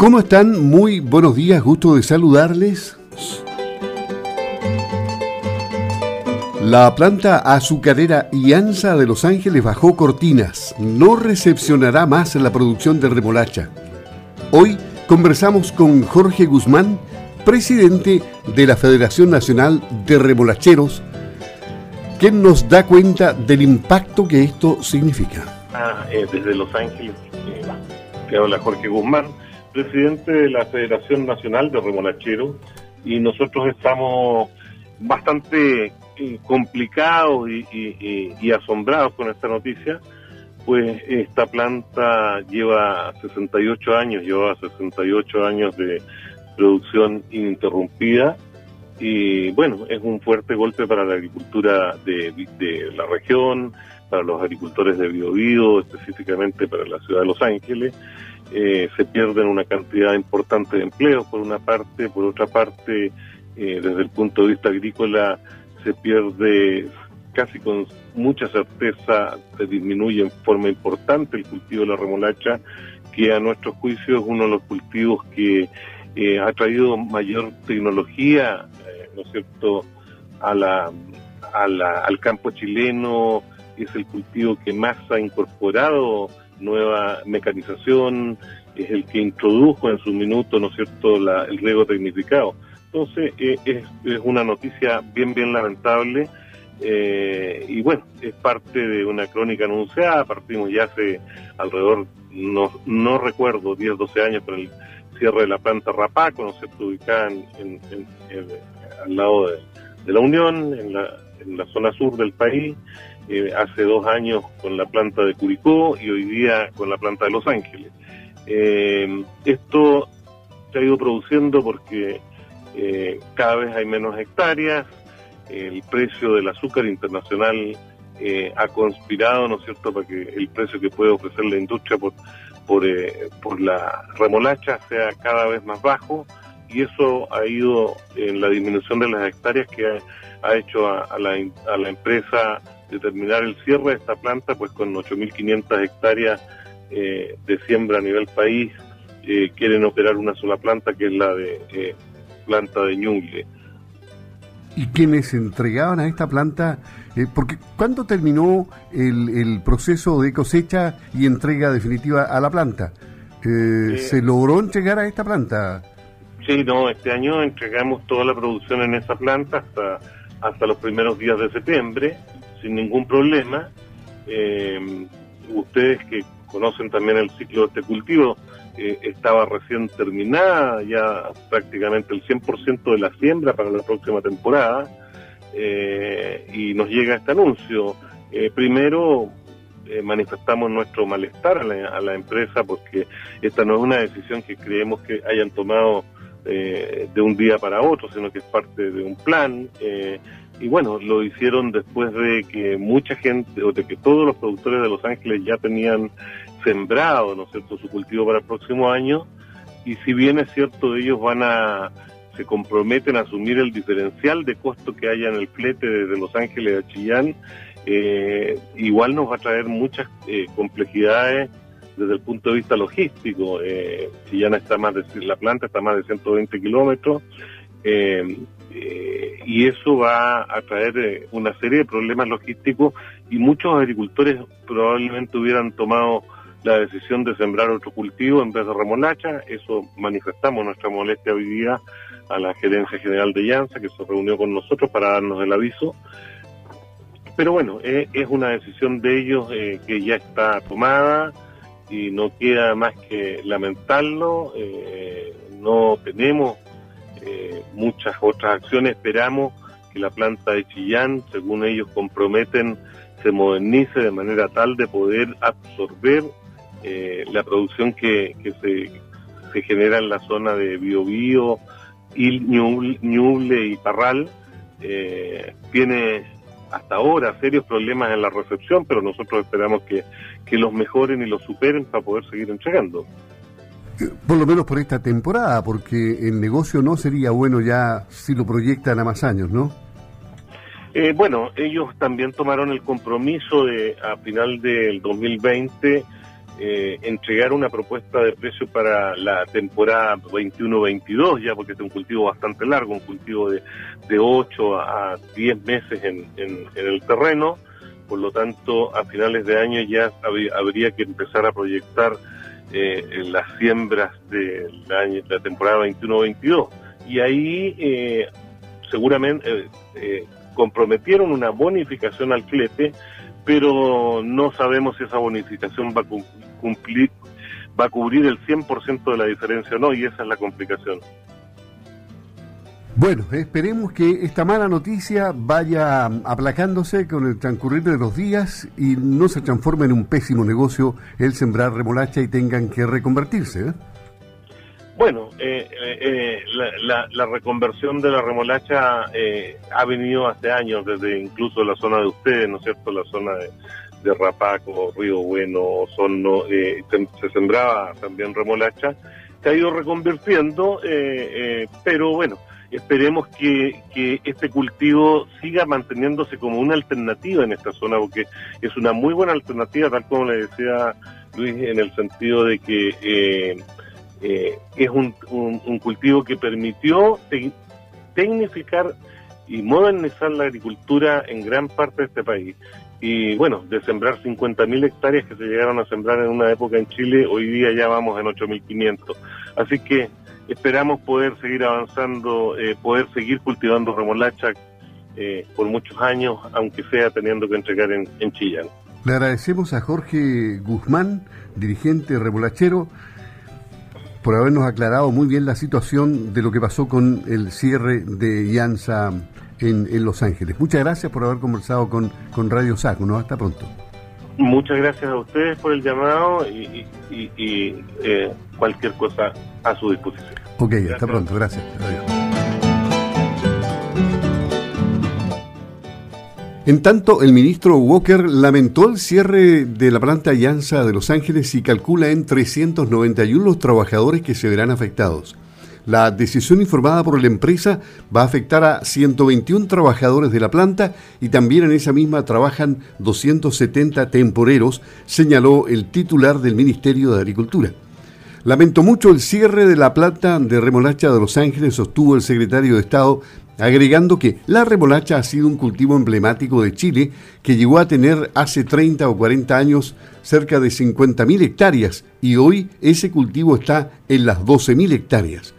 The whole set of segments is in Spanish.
¿Cómo están? Muy buenos días, gusto de saludarles. La planta azucarera IANSA de Los Ángeles bajó cortinas. No recepcionará más la producción de remolacha. Hoy conversamos con Jorge Guzmán, presidente de la Federación Nacional de Remolacheros, quien nos da cuenta del impacto que esto significa. Ah, eh, desde Los Ángeles, eh, habla Jorge Guzmán, presidente de la Federación Nacional de Remolacheros, y nosotros estamos bastante complicado y, asombrados con esta noticia, pues esta planta lleva 68 años, lleva 68 años de producción ininterrumpida y bueno, es un fuerte golpe para la agricultura de, la región, para los agricultores de Biobío, específicamente para la ciudad de Los Ángeles. Eh, se pierden una cantidad importante de empleos por una parte, por otra parte, eh, desde el punto de vista agrícola, se pierde casi con mucha certeza, se disminuye en forma importante el cultivo de la remolacha, que a nuestro juicio es uno de los cultivos que eh, ha traído mayor tecnología, eh, ¿no es cierto?, a la, al campo chileno, es el cultivo que más ha incorporado nueva mecanización, es el que introdujo en su minuto, ¿no es cierto?, el riego tecnificado. Entonces, eh, es, una noticia bien, bien lamentable. Eh, y bueno, es parte de una crónica anunciada. Partimos ya hace alrededor, no, no recuerdo, 10, 12 años con el cierre de la planta Rapaco, ¿no se ubicada en, al lado de, la Unión, en la, en la zona sur del país. Eh, hace dos años con la planta de Curicó y hoy día con la planta de Los Ángeles. esto se ha ido produciendo porque eh, cada vez hay menos hectáreas, el precio del azúcar internacional eh, ha conspirado, ¿no es cierto?, para que el precio que puede ofrecer la industria por, por, eh, la remolacha sea cada vez más bajo y eso ha ido en la disminución de las hectáreas que ha, hecho a la empresa determinar el cierre de esta planta, pues con 8.500 hectáreas de siembra a nivel país, quieren operar una sola planta que es la de planta de Ñuble. ¿Y quienes entregaban a esta planta? Eh, porque ¿cuándo terminó el, proceso de cosecha y entrega definitiva a la planta? Eh, ¿Se logró entregar a esta planta? Sí, no, este año entregamos toda la producción en esa planta hasta, hasta los primeros días de septiembre, sin ningún problema. Eh, ustedes que conocen también el ciclo de este cultivo, eh, estaba recién terminada, ya prácticamente el 100% de la siembra para la próxima temporada, eh, y nos llega este anuncio. Primero, manifestamos nuestro malestar a la, empresa porque esta no es una decisión que creemos que hayan tomado de un día para otro, sino que es parte de un plan. Y bueno, lo hicieron después de que mucha gente, o de que todos los productores de Los Ángeles ya tenían sembrado, ¿no es cierto?, su cultivo para el próximo año, y si bien es cierto, ellos van a, se comprometen a asumir el diferencial de costo que haya en el flete desde Los Ángeles a Chillán, eh, igual nos va a traer muchas eh, complejidades desde el punto de vista logístico. Eh, Chillán está más de, la planta está más de 120 kilómetros, eh, y eso va a traer una serie de problemas logísticos y muchos agricultores probablemente hubieran tomado la decisión de sembrar otro cultivo en vez de remolacha. Eso manifestamos nuestra molestia hoy día a la gerencia general de Llanza, que se reunió con nosotros para darnos el aviso. Pero bueno, eh, es una decisión de ellos eh, que ya está tomada y no queda más que lamentarlo. Eh, no tenemos muchas otras acciones. Esperamos que la planta de Chillán, según ellos comprometen, se modernice de manera tal de poder absorber eh, la producción que, se, se, genera en la zona de Biobío, Il, Ñuble y Parral, eh, tiene hasta ahora serios problemas en la recepción, pero nosotros esperamos que, que los mejoren y los superen para poder seguir entregando. Por lo menos por esta temporada, porque el negocio no sería bueno ya si lo proyectan a más años, ¿no? Eh, bueno, ellos también tomaron el compromiso de a final del 2020 eh, entregar una propuesta de precio para la temporada 21-22, ya porque es un cultivo bastante largo, un cultivo de, de 8 a 10 meses en, el terreno, por lo tanto a finales de año ya habría que empezar a proyectar eh, las siembras de la, temporada 21-22. Y ahí eh, seguramente eh, comprometieron una bonificación al flete, pero no sabemos si esa bonificación va a cumplir, va a cubrir el 100% de la diferencia o no, y esa es la complicación. Bueno, esperemos que esta mala noticia vaya aplacándose con el transcurrir de los días y no se transforme en un pésimo negocio el sembrar remolacha y tengan que reconvertirse. ¿eh? Bueno, eh, eh, la, reconversión de la remolacha ha venido hace años, desde incluso la zona de ustedes, ¿no es cierto? La zona de, de Rapaco, Río Bueno, Osorno, se, sembraba también remolacha, se ha ido reconvirtiendo, pero bueno, esperemos que, que, este cultivo siga manteniéndose como una alternativa en esta zona, porque es una muy buena alternativa, tal como le decía Luis, en el sentido de que eh, eh, es un, un, cultivo que permitió tecnificar y modernizar la agricultura en gran parte de este país. Y bueno, de sembrar 50.000 hectáreas que se llegaron a sembrar en una época en Chile, hoy día ya vamos en 8.500. Así que esperamos poder seguir avanzando, eh, poder seguir cultivando remolacha eh, por muchos años, aunque sea teniendo que entregar en, en Chillán. Le agradecemos a Jorge Guzmán, dirigente remolachero, por habernos aclarado muy bien la situación de lo que pasó con el cierre de Llanza en, en Los Ángeles. Muchas gracias por haber conversado con, con Radio Saco. ¿no? Hasta pronto. Muchas gracias a ustedes por el llamado y, eh, cualquier cosa a su disposición. Ok, hasta pronto, gracias. En tanto, el ministro Walker lamentó el cierre de la planta Llanza de Los Ángeles y calcula en 391 los trabajadores que se verán afectados. La decisión informada por la empresa va a afectar a 121 trabajadores de la planta y también en esa misma trabajan 270 temporeros, señaló el titular del Ministerio de Agricultura. Lamento mucho el cierre de la planta de remolacha de Los Ángeles, sostuvo el secretario de Estado, agregando que la remolacha ha sido un cultivo emblemático de Chile que llegó a tener hace 30 o 40 años cerca de 50.000 hectáreas y hoy ese cultivo está en las 12.000 hectáreas.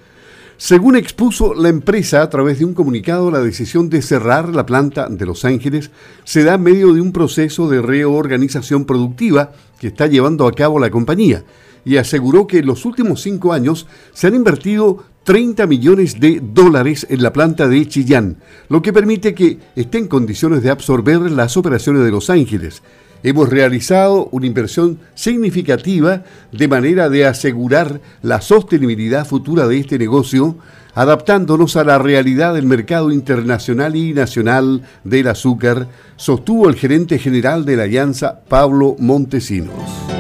Según expuso la empresa a través de un comunicado, la decisión de cerrar la planta de Los Ángeles se da en medio de un proceso de reorganización productiva que está llevando a cabo la compañía y aseguró que en los últimos cinco años se han invertido 30 millones de dólares en la planta de Chillán, lo que permite que esté en condiciones de absorber las operaciones de Los Ángeles hemos realizado una inversión significativa de manera de asegurar la sostenibilidad futura de este negocio, adaptándonos a la realidad del mercado internacional y nacional del azúcar, sostuvo el gerente general de la Alianza, Pablo Montesinos.